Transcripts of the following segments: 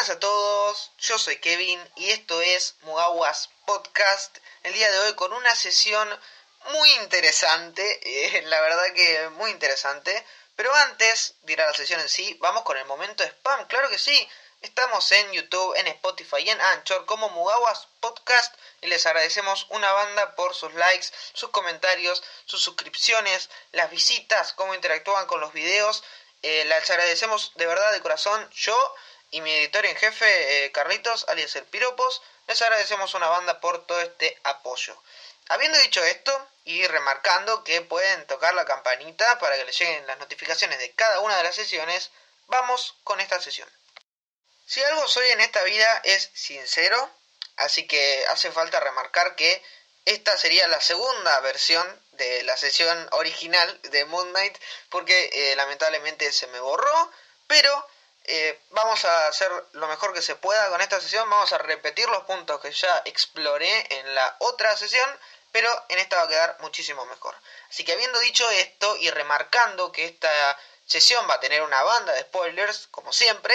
Buenas a todos, yo soy Kevin y esto es Mugawas Podcast. El día de hoy con una sesión muy interesante, eh, la verdad que muy interesante. Pero antes de ir a la sesión en sí, vamos con el momento spam, claro que sí. Estamos en YouTube, en Spotify y en Anchor como Mugawas Podcast y les agradecemos una banda por sus likes, sus comentarios, sus suscripciones, las visitas, cómo interactúan con los videos. Eh, les agradecemos de verdad de corazón. Yo y mi editor en jefe, eh, Carlitos, alias El Piropos, les agradecemos una banda por todo este apoyo. Habiendo dicho esto y remarcando que pueden tocar la campanita para que les lleguen las notificaciones de cada una de las sesiones, vamos con esta sesión. Si algo soy en esta vida es sincero, así que hace falta remarcar que esta sería la segunda versión de la sesión original de Moon Knight, porque eh, lamentablemente se me borró, pero eh, vamos a hacer lo mejor que se pueda con esta sesión, vamos a repetir los puntos que ya exploré en la otra sesión, pero en esta va a quedar muchísimo mejor. Así que habiendo dicho esto y remarcando que esta sesión va a tener una banda de spoilers, como siempre,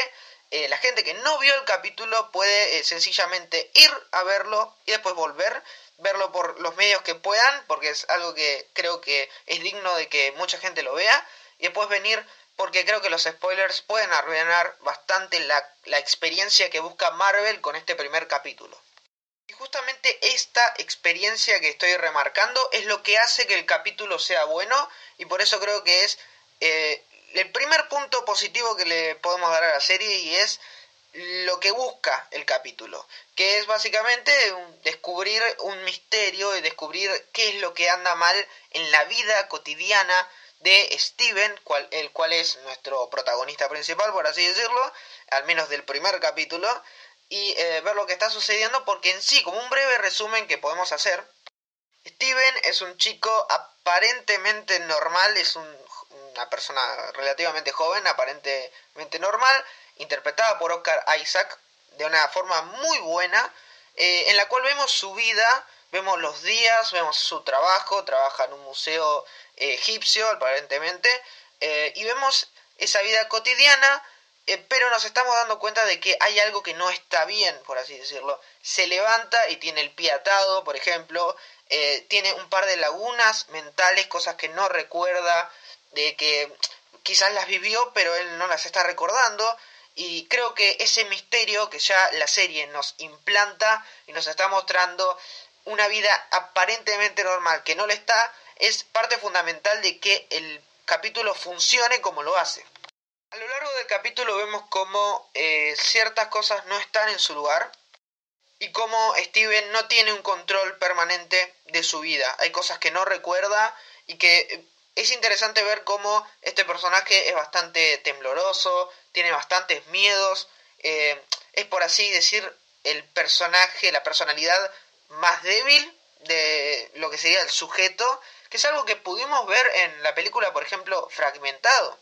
eh, la gente que no vio el capítulo puede eh, sencillamente ir a verlo y después volver, verlo por los medios que puedan, porque es algo que creo que es digno de que mucha gente lo vea, y después venir porque creo que los spoilers pueden arruinar bastante la, la experiencia que busca Marvel con este primer capítulo. Y justamente esta experiencia que estoy remarcando es lo que hace que el capítulo sea bueno y por eso creo que es eh, el primer punto positivo que le podemos dar a la serie y es lo que busca el capítulo, que es básicamente descubrir un misterio y descubrir qué es lo que anda mal en la vida cotidiana de Steven, el cual es nuestro protagonista principal, por así decirlo, al menos del primer capítulo, y eh, ver lo que está sucediendo, porque en sí, como un breve resumen que podemos hacer, Steven es un chico aparentemente normal, es una persona relativamente joven, aparentemente normal, interpretada por Oscar Isaac de una forma muy buena, eh, en la cual vemos su vida, vemos los días, vemos su trabajo, trabaja en un museo egipcio aparentemente, eh, y vemos esa vida cotidiana, eh, pero nos estamos dando cuenta de que hay algo que no está bien, por así decirlo. Se levanta y tiene el pie atado, por ejemplo, eh, tiene un par de lagunas mentales, cosas que no recuerda, de que quizás las vivió, pero él no las está recordando. Y creo que ese misterio que ya la serie nos implanta y nos está mostrando una vida aparentemente normal que no le está, es parte fundamental de que el capítulo funcione como lo hace. A lo largo del capítulo vemos cómo eh, ciertas cosas no están en su lugar y cómo Steven no tiene un control permanente de su vida. Hay cosas que no recuerda y que eh, es interesante ver cómo este personaje es bastante tembloroso, tiene bastantes miedos, eh, es por así decir el personaje, la personalidad más débil de lo que sería el sujeto que es algo que pudimos ver en la película, por ejemplo, Fragmentado.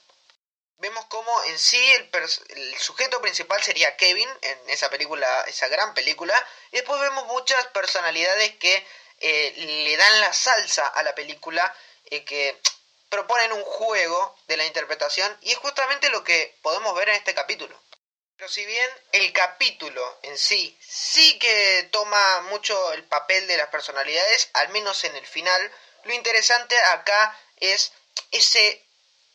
Vemos cómo en sí el, sujeto principal sería Kevin en esa película, esa gran película, y después vemos muchas personalidades que eh, le dan la salsa a la película, eh, que proponen un juego de la interpretación, y es justamente lo que podemos ver en este capítulo. Pero si bien el capítulo en sí sí que toma mucho el papel de las personalidades, al menos en el final, lo interesante acá es ese,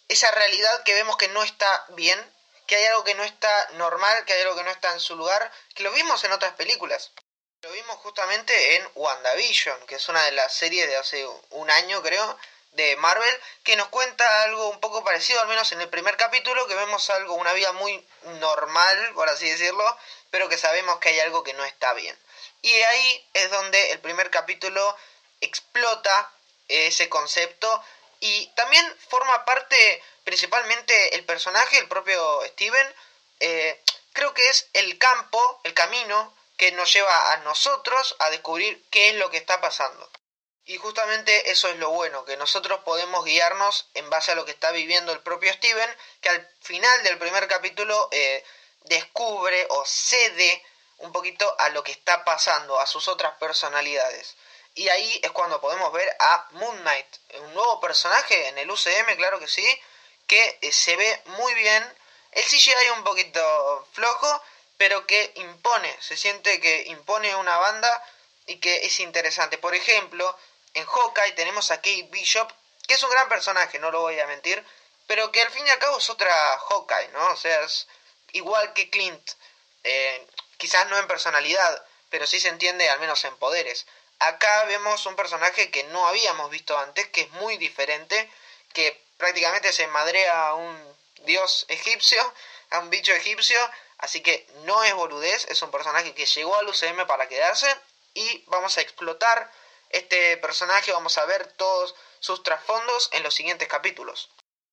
esa realidad que vemos que no está bien, que hay algo que no está normal, que hay algo que no está en su lugar, que lo vimos en otras películas. Lo vimos justamente en WandaVision, que es una de las series de hace un año creo, de Marvel, que nos cuenta algo un poco parecido, al menos en el primer capítulo, que vemos algo, una vida muy normal, por así decirlo, pero que sabemos que hay algo que no está bien. Y ahí es donde el primer capítulo explota ese concepto y también forma parte principalmente el personaje, el propio Steven, eh, creo que es el campo, el camino que nos lleva a nosotros a descubrir qué es lo que está pasando. Y justamente eso es lo bueno, que nosotros podemos guiarnos en base a lo que está viviendo el propio Steven, que al final del primer capítulo eh, descubre o cede un poquito a lo que está pasando, a sus otras personalidades. Y ahí es cuando podemos ver a Moon Knight, un nuevo personaje en el UCM, claro que sí, que eh, se ve muy bien. El CGI un poquito flojo, pero que impone, se siente que impone una banda y que es interesante. Por ejemplo, en Hawkeye tenemos a Kate Bishop, que es un gran personaje, no lo voy a mentir, pero que al fin y al cabo es otra Hawkeye, ¿no? O sea, es igual que Clint, eh, quizás no en personalidad, pero sí se entiende al menos en poderes. Acá vemos un personaje que no habíamos visto antes, que es muy diferente, que prácticamente se madrea a un dios egipcio, a un bicho egipcio, así que no es boludez, es un personaje que llegó al UCM para quedarse y vamos a explotar este personaje, vamos a ver todos sus trasfondos en los siguientes capítulos.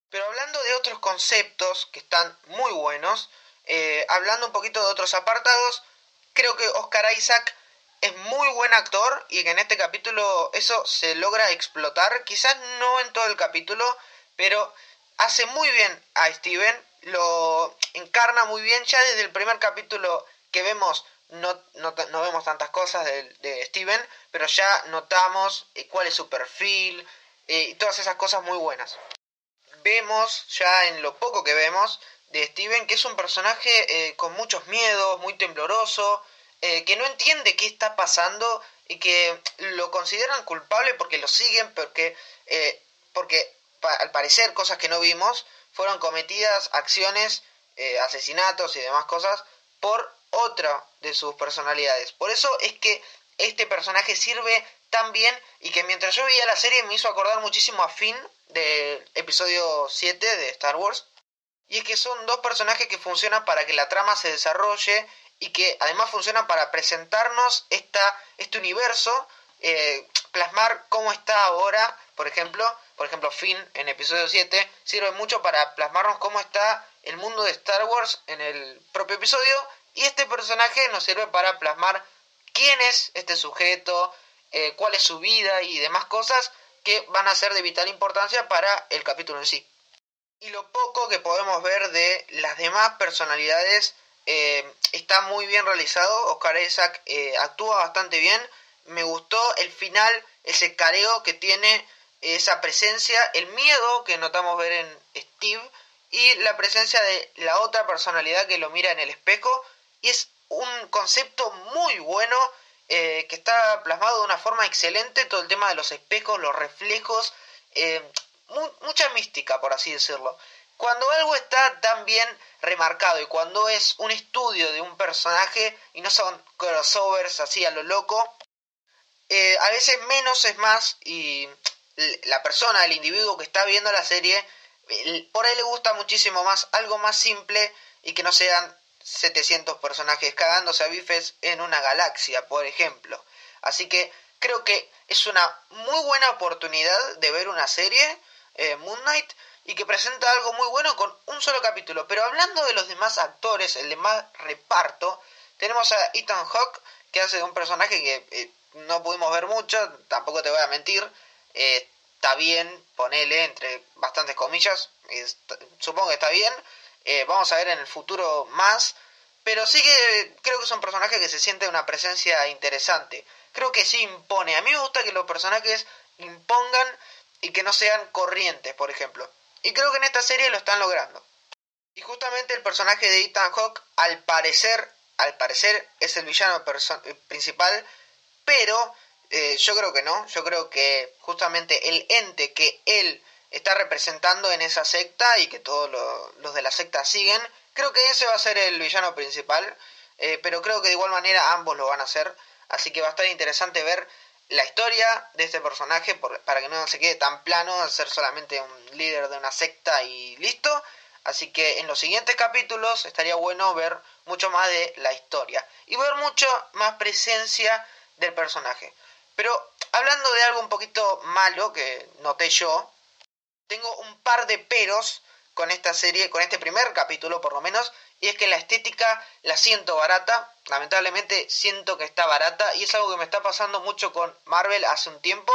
Pero hablando de otros conceptos que están muy buenos, eh, hablando un poquito de otros apartados, creo que Oscar Isaac es muy buen actor y que en este capítulo eso se logra explotar, quizás no en todo el capítulo, pero hace muy bien a Steven, lo encarna muy bien, ya desde el primer capítulo que vemos no, no, vemos tantas cosas de, Steven, pero ya notamos eh, cuál es su perfil eh, y todas esas cosas muy buenas. Vemos ya en lo poco que vemos de Steven que es un personaje eh, con muchos miedos, muy tembloroso, que no entiende qué está pasando y que lo consideran culpable porque lo siguen, porque, porque al parecer cosas que no vimos fueron cometidas acciones, asesinatos y demás cosas por otra de sus personalidades. Por eso es que este personaje sirve tan bien y que mientras yo veía la serie me hizo acordar muchísimo a Finn del episodio 7 de Star Wars. Y es que son dos personajes que funcionan para que la trama se desarrolle y que además funcionan para presentarnos esta, este universo, eh, plasmar cómo está ahora, por ejemplo, por ejemplo Finn en episodio 7 sirve mucho para plasmarnos cómo está el mundo de Star Wars en el propio episodio y este personaje nos sirve para plasmar quién es este sujeto, eh, cuál es su vida y demás cosas que van a ser de vital importancia para el capítulo en sí. Y lo poco que podemos ver de las demás personalidades eh, está muy bien realizado. Oscar Isaac eh, actúa bastante bien. Me gustó el final, ese careo que tiene, esa presencia, el miedo que notamos ver en Steve y la presencia de la otra personalidad que lo mira en el espejo y es un concepto muy bueno eh, que está plasmado de una forma excelente, todo el tema de los espejos, los reflejos, eh, mucha mística, por así decirlo. Cuando algo está tan bien remarcado y cuando es un estudio de un personaje y no son crossovers así a lo loco, eh, a veces menos es más y la persona, el individuo que está viendo la serie, por ahí le gusta muchísimo más algo más simple y que no sean 700 personajes cagándose a bifes en una galaxia, por ejemplo. Así que creo que es una muy buena oportunidad de ver una serie, eh, Moon Knight, y que presenta algo muy bueno con un solo capítulo. Pero hablando de los demás actores, el demás reparto, tenemos a Ethan Hawke, que hace un personaje que eh, no pudimos ver mucho, tampoco te voy a mentir. Eh, está bien, ponele entre bastantes comillas, supongo que está bien. Eh, vamos a ver en el futuro más, pero sí que creo que es un personaje que se siente una presencia interesante. Creo que sí impone. A mí me gusta que los personajes impongan y que no sean corrientes, por ejemplo. Y creo que en esta serie lo están logrando. Y justamente el personaje de Ethan Hawke, al parecer, al parecer es el villano principal, pero eh, yo creo que no. Yo creo que justamente el ente que él está representando en esa secta y que todos los de la secta siguen. Creo que ese va a ser el villano principal, eh, pero creo que de igual manera ambos lo van a hacer, así que va a estar interesante ver la historia de este personaje para que no se quede tan plano ser solamente un líder de una secta y listo. Así que en los siguientes capítulos estaría bueno ver mucho más de la historia y ver mucho más presencia del personaje. Pero hablando de algo un poquito malo que noté yo, tengo un par de peros con esta serie, con este primer capítulo por lo menos, y es que la estética la siento barata, lamentablemente siento que está barata, y es algo que me está pasando mucho con Marvel hace un tiempo,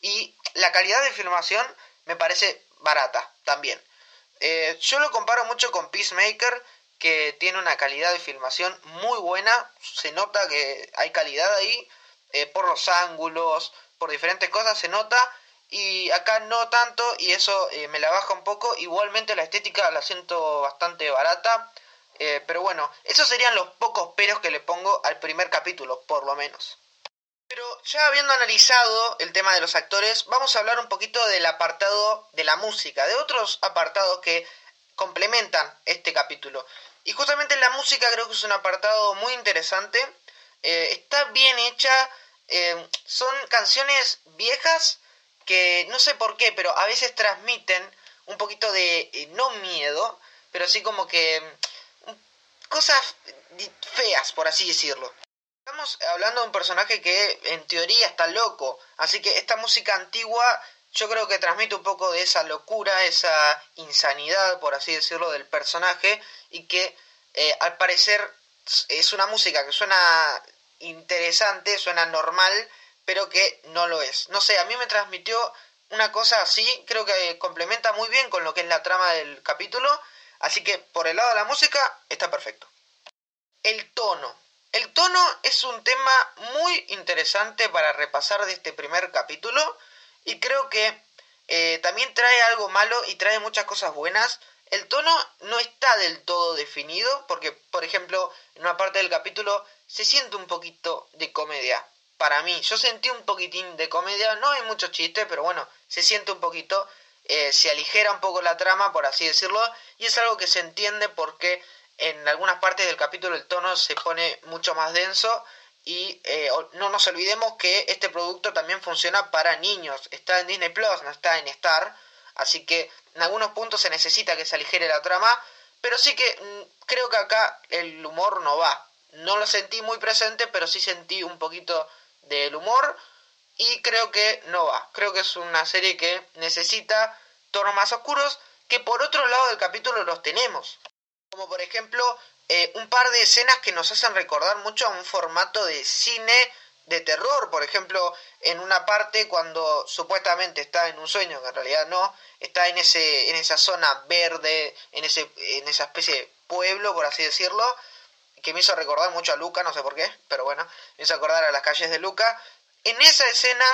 y la calidad de filmación me parece barata también. Eh, yo lo comparo mucho con Peacemaker, que tiene una calidad de filmación muy buena, se nota que hay calidad ahí, eh, por los ángulos, por diferentes cosas se nota, y acá no tanto y eso eh, me la baja un poco. Igualmente la estética la siento bastante barata. Eh, pero bueno, esos serían los pocos peros que le pongo al primer capítulo, por lo menos. Pero ya habiendo analizado el tema de los actores, vamos a hablar un poquito del apartado de la música, de otros apartados que complementan este capítulo. Y justamente la música creo que es un apartado muy interesante. Eh, está bien hecha. Son canciones viejas que no sé por qué, pero a veces transmiten un poquito de, eh, no miedo, pero sí como que mm, cosas feas, por así decirlo. Estamos hablando de un personaje que en teoría está loco, así que esta música antigua yo creo que transmite un poco de esa locura, esa insanidad, por así decirlo, del personaje y que eh, al parecer es una música que suena interesante, suena normal, pero que no lo es. No sé, a mí me transmitió una cosa así, creo que complementa muy bien con lo que es la trama del capítulo, así que por el lado de la música está perfecto. El tono. El tono es un tema muy interesante para repasar de este primer capítulo y creo que eh, también trae algo malo y trae muchas cosas buenas. El tono no está del todo definido porque, por ejemplo, en una parte del capítulo se siente un poquito de comedia. Para mí, yo sentí un poquitín de comedia, no hay mucho chiste, pero bueno, se siente un poquito, eh, se aligera un poco la trama, por así decirlo, y es algo que se entiende porque en algunas partes del capítulo el tono se pone mucho más denso y eh, no nos olvidemos que este producto también funciona para niños. Está en Disney Plus, no está en Star. Así que en algunos puntos se necesita que se aligere la trama. Pero sí que mm, creo que acá el humor no va. No lo sentí muy presente, pero sí sentí un poquito del humor. Y creo que no va. Creo que es una serie que necesita tonos más oscuros. Que por otro lado del capítulo los tenemos. Como por ejemplo eh, un par de escenas que nos hacen recordar mucho a un formato de cine de terror, por ejemplo, en una parte cuando supuestamente está en un sueño, que en realidad no, está en ese en esa zona verde, en ese en esa especie de pueblo, por así decirlo, que me hizo recordar mucho a Luca, no sé por qué, pero bueno, me hizo acordar a las calles de Luca. En esa escena,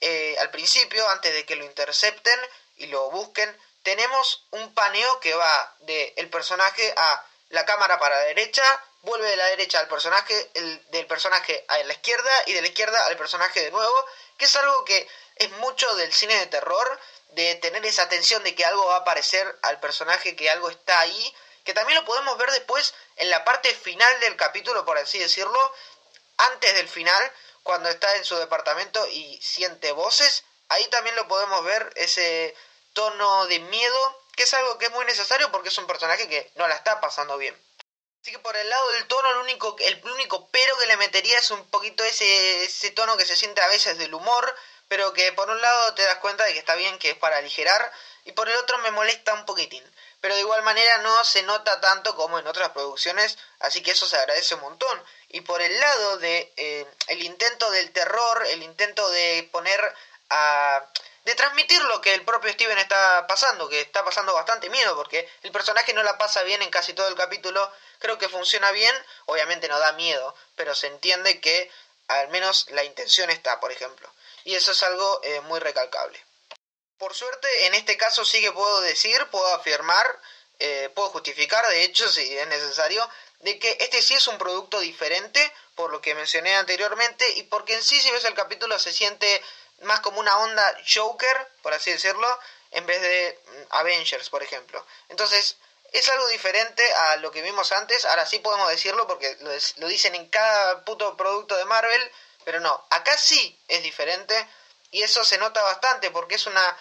eh, al principio, antes de que lo intercepten y lo busquen, tenemos un paneo que va de el personaje a la cámara para la derecha, vuelve de la derecha al personaje, el, del personaje a la izquierda y de la izquierda al personaje de nuevo, que es algo que es mucho del cine de terror, de tener esa tensión de que algo va a aparecer al personaje, que algo está ahí, que también lo podemos ver después en la parte final del capítulo, por así decirlo, antes del final, cuando está en su departamento y siente voces, ahí también lo podemos ver, ese tono de miedo que es algo que es muy necesario porque es un personaje que no la está pasando bien. Así que por el lado del tono, el único, el único pero que le metería es un poquito ese, ese tono que se siente a veces del humor, pero que por un lado te das cuenta de que está bien, que es para aligerar, y por el otro me molesta un poquitín. Pero de igual manera no se nota tanto como en otras producciones, así que eso se agradece un montón. Y por el lado de eh, el intento del terror, el intento de poner a de transmitir lo que el propio Steven está pasando, que está pasando bastante miedo, porque el personaje no la pasa bien en casi todo el capítulo, creo que funciona bien, obviamente no da miedo, pero se entiende que al menos la intención está, por ejemplo, y eso es algo eh, muy recalcable. Por suerte, en este caso sí que puedo decir, puedo afirmar, eh, puedo justificar, de hecho, si es necesario, de que este sí es un producto diferente, por lo que mencioné anteriormente, y porque en sí, si ves el capítulo, se siente más como una onda Joker, por así decirlo, en vez de mm, Avengers, por ejemplo. Entonces, es algo diferente a lo que vimos antes, ahora sí podemos decirlo porque lo, dicen en cada puto producto de Marvel, pero no, acá sí es diferente y eso se nota bastante porque es una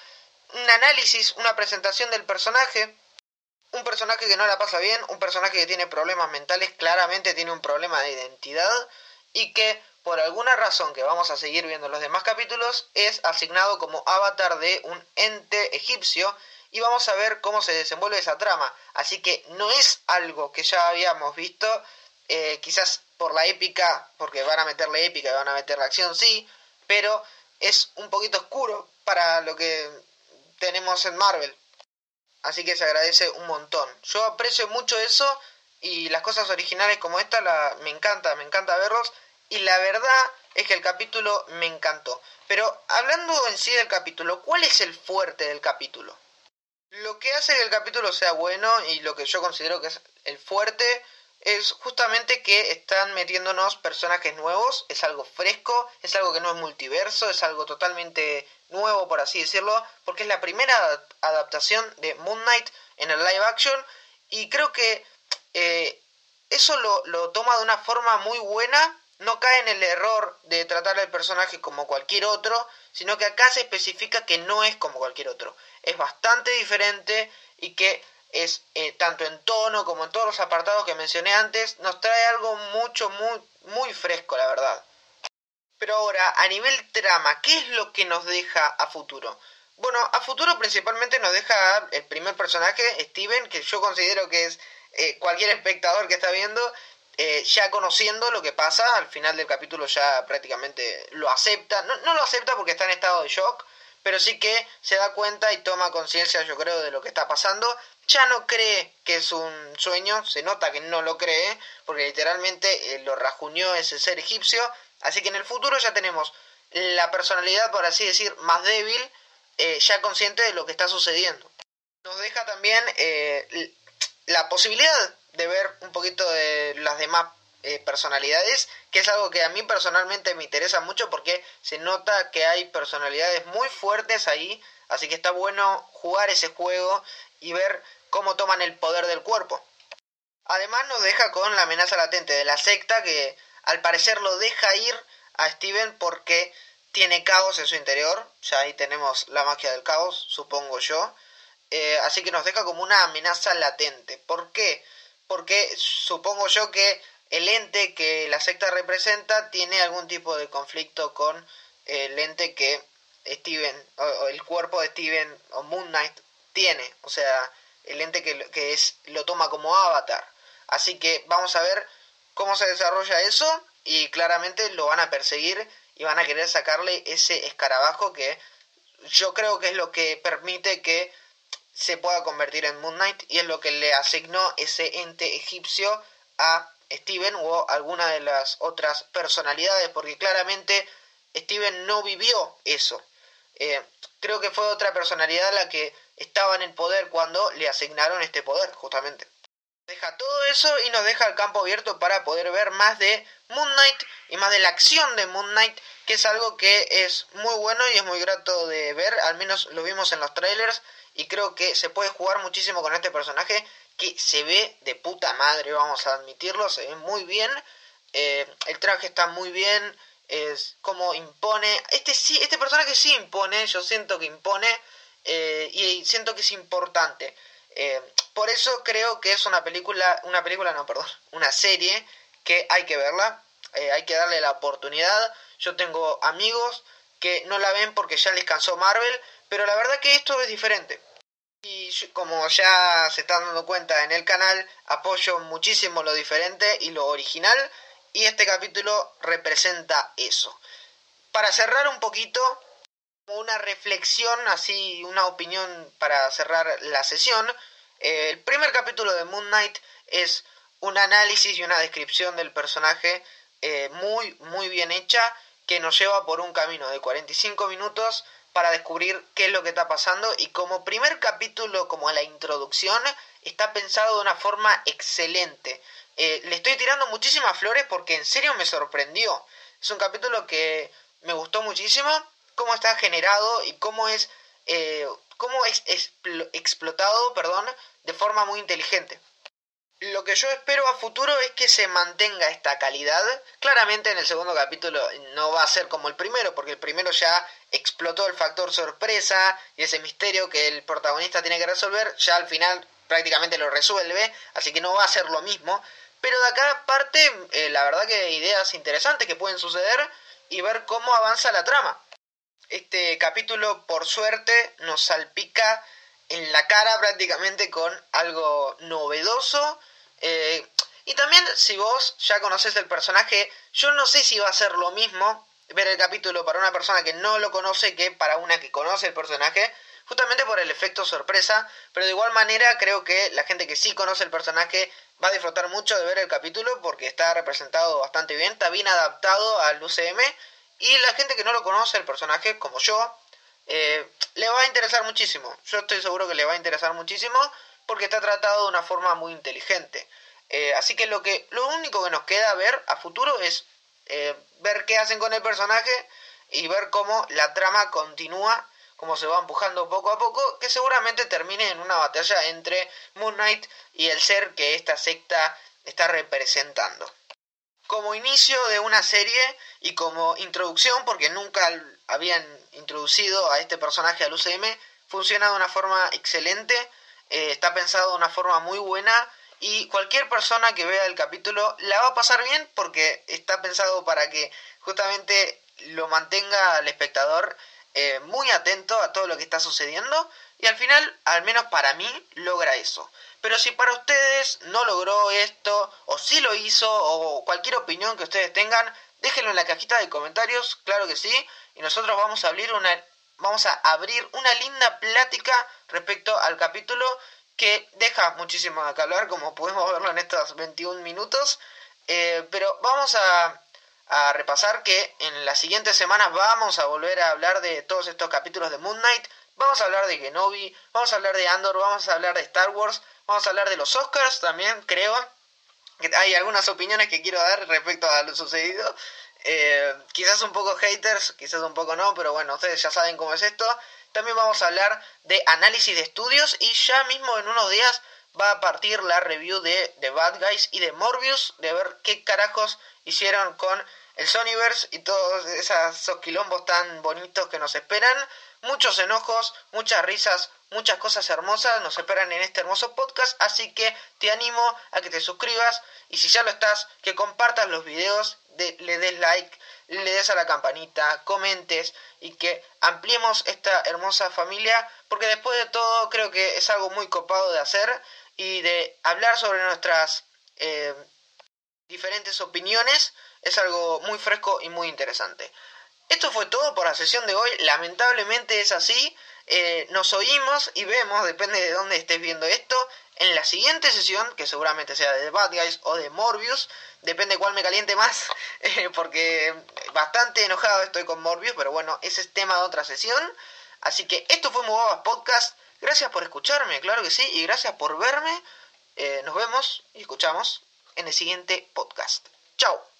un análisis, una presentación del personaje, un personaje que no la pasa bien, un personaje que tiene problemas mentales, claramente tiene un problema de identidad y que por alguna razón que vamos a seguir viendo en los demás capítulos, es asignado como avatar de un ente egipcio y vamos a ver cómo se desenvuelve esa trama. Así que no es algo que ya habíamos visto, eh, quizás por la épica, porque van a meterle épica y van a meter la acción, sí, pero es un poquito oscuro para lo que tenemos en Marvel. Así que se agradece un montón. Yo aprecio mucho eso y las cosas originales como esta me encanta, me encanta verlos y la verdad es que el capítulo me encantó. Pero hablando en sí del capítulo, ¿cuál es el fuerte del capítulo? Lo que hace que el capítulo sea bueno y lo que yo considero que es el fuerte es justamente que están metiéndonos personajes nuevos, es algo fresco, es algo que no es multiverso, es algo totalmente nuevo, por así decirlo, porque es la primera adaptación de Moon Knight en el live action y creo que eh, eso lo, lo toma de una forma muy buena, no cae en el error de tratar al personaje como cualquier otro, sino que acá se especifica que no es como cualquier otro, es bastante diferente y que es eh, tanto en tono como en todos los apartados que mencioné antes, nos trae algo mucho, muy, muy fresco, la verdad. Pero ahora, a nivel trama, ¿qué es lo que nos deja a futuro? Bueno, a futuro principalmente nos deja el primer personaje, Steven, que yo considero que es eh, cualquier espectador que está viendo, eh, ya conociendo lo que pasa, al final del capítulo ya prácticamente lo acepta, no, no lo acepta porque está en estado de shock, pero sí que se da cuenta y toma conciencia, yo creo, de lo que está pasando. Ya no cree que es un sueño, se nota que no lo cree, porque literalmente eh, lo rajuñó ese ser egipcio. Así que en el futuro ya tenemos la personalidad, por así decir, más débil, eh, ya consciente de lo que está sucediendo. Nos deja también eh, la posibilidad de ver un poquito de las demás eh, personalidades, que es algo que a mí personalmente me interesa mucho porque se nota que hay personalidades muy fuertes ahí, así que está bueno jugar ese juego y ver cómo toman el poder del cuerpo. Además nos deja con la amenaza latente de la secta que al parecer lo deja ir a Steven porque tiene caos en su interior, ya ahí tenemos la magia del caos, supongo yo, eh, así que nos deja como una amenaza latente. ¿Por qué? Porque supongo yo que el ente que la secta representa tiene algún tipo de conflicto con el ente que Steven, o, el cuerpo de Steven o Moon Knight tiene, o sea, el ente que, es, lo toma como avatar. Así que vamos a ver cómo se desarrolla eso y claramente lo van a perseguir y van a querer sacarle ese escarabajo que yo creo que es lo que permite que se pueda convertir en Moon Knight y es lo que le asignó ese ente egipcio a Steven o alguna de las otras personalidades, porque claramente Steven no vivió eso. Eh, creo que fue otra personalidad la que estaba en el poder cuando le asignaron este poder, justamente. Deja todo eso y nos deja el campo abierto para poder ver más de Moon Knight y más de la acción de Moon Knight, que es algo que es muy bueno y es muy grato de ver, al menos lo vimos en los trailers y creo que se puede jugar muchísimo con este personaje que se ve de puta madre, vamos a admitirlo, se ve muy bien, eh, el traje está muy bien, es como impone, este sí, este personaje sí impone, yo siento que impone eh, y siento que es importante. Eh, por eso creo que es una película, una película, no, perdón, una serie que hay que verla, hay que darle la oportunidad. Yo tengo amigos que no la ven porque ya les cansó Marvel, pero la verdad que esto es diferente. Y como ya se están dando cuenta en el canal, apoyo muchísimo lo diferente y lo original. Y este capítulo representa eso. Para cerrar un poquito, una reflexión, así una opinión para cerrar la sesión. Eh, el primer capítulo de Moon Knight es un análisis y una descripción del personaje eh, muy, muy bien hecha que nos lleva por un camino de 45 minutos para descubrir qué es lo que está pasando y como primer capítulo, como la introducción, está pensado de una forma excelente. Eh, le estoy tirando muchísimas flores porque en serio me sorprendió. Es un capítulo que me gustó muchísimo, cómo está generado y cómo es, eh, cómo es explotado, perdón, de forma muy inteligente. Lo que yo espero a futuro es que se mantenga esta calidad. Claramente en el segundo capítulo no va a ser como el primero, porque el primero ya explotó el factor sorpresa y ese misterio que el protagonista tiene que resolver, ya al final prácticamente lo resuelve, así que no va a ser lo mismo. Pero de acá parte, eh, la verdad que ideas interesantes que pueden suceder y ver cómo avanza la trama. Este capítulo, por suerte, nos salpica en la cara prácticamente con algo novedoso. Eh, y también si vos ya conoces el personaje, yo no sé si va a ser lo mismo ver el capítulo para una persona que no lo conoce que para una que conoce el personaje, justamente por el efecto sorpresa, pero de igual manera creo que la gente que sí conoce el personaje va a disfrutar mucho de ver el capítulo porque está representado bastante bien, está bien adaptado al UCM y la gente que no lo conoce el personaje como yo eh, le va a interesar muchísimo. Yo estoy seguro que le va a interesar muchísimo porque está tratado de una forma muy inteligente. Eh, así que lo, que lo único que nos queda ver a futuro es eh, ver qué hacen con el personaje y ver cómo la trama continúa, cómo se va empujando poco a poco, que seguramente termine en una batalla entre Moon Knight y el ser que esta secta está representando. Como inicio de una serie y como introducción, porque nunca habían introducido a este personaje al UCM, funciona de una forma excelente, eh, está pensado de una forma muy buena y cualquier persona que vea el capítulo la va a pasar bien porque está pensado para que justamente lo mantenga al espectador eh, muy atento a todo lo que está sucediendo y al final, al menos para mí, logra eso. Pero si para ustedes no logró esto, o si lo hizo, o cualquier opinión que ustedes tengan, déjenlo en la cajita de comentarios, claro que sí, y nosotros vamos a abrir una, vamos a abrir una linda plática respecto al capítulo que deja muchísimo de hablar, como podemos verlo en estos 21 minutos. Eh, pero vamos a, a, repasar que en las siguientes semanas vamos a volver a hablar de todos estos capítulos de Moon Knight. Vamos a hablar de Genobi, vamos a hablar de Andor, vamos a hablar de Star Wars, vamos a hablar de los Oscars también, creo. Hay algunas opiniones que quiero dar respecto a lo sucedido. Eh, quizás un poco haters, quizás un poco no, pero bueno, ustedes ya saben cómo es esto. También vamos a hablar de análisis de estudios y ya mismo en unos días va a partir la review de, The Bad Guys y de Morbius, de ver qué carajos hicieron con el Sonyverse y todos esos quilombos tan bonitos que nos esperan. Muchos enojos, muchas risas, muchas cosas hermosas nos esperan en este hermoso podcast, así que te animo a que te suscribas y si ya lo estás, que compartas los videos, le des like, le des a la campanita, comentes y que ampliemos esta hermosa familia, porque después de todo creo que es algo muy copado de hacer y de hablar sobre nuestras eh, diferentes opiniones es algo muy fresco y muy interesante. Esto fue todo por la sesión de hoy, lamentablemente es así, eh, nos oímos y vemos, depende de dónde estés viendo esto, en la siguiente sesión, que seguramente sea de Bad Guys o de Morbius, depende cuál me caliente más, eh, porque bastante enojado estoy con Morbius, pero bueno, ese es tema de otra sesión. Así que esto fue Mubabas Podcast. Gracias por escucharme, claro que sí, y gracias por verme. Eh, nos vemos y escuchamos en el siguiente podcast. Chao.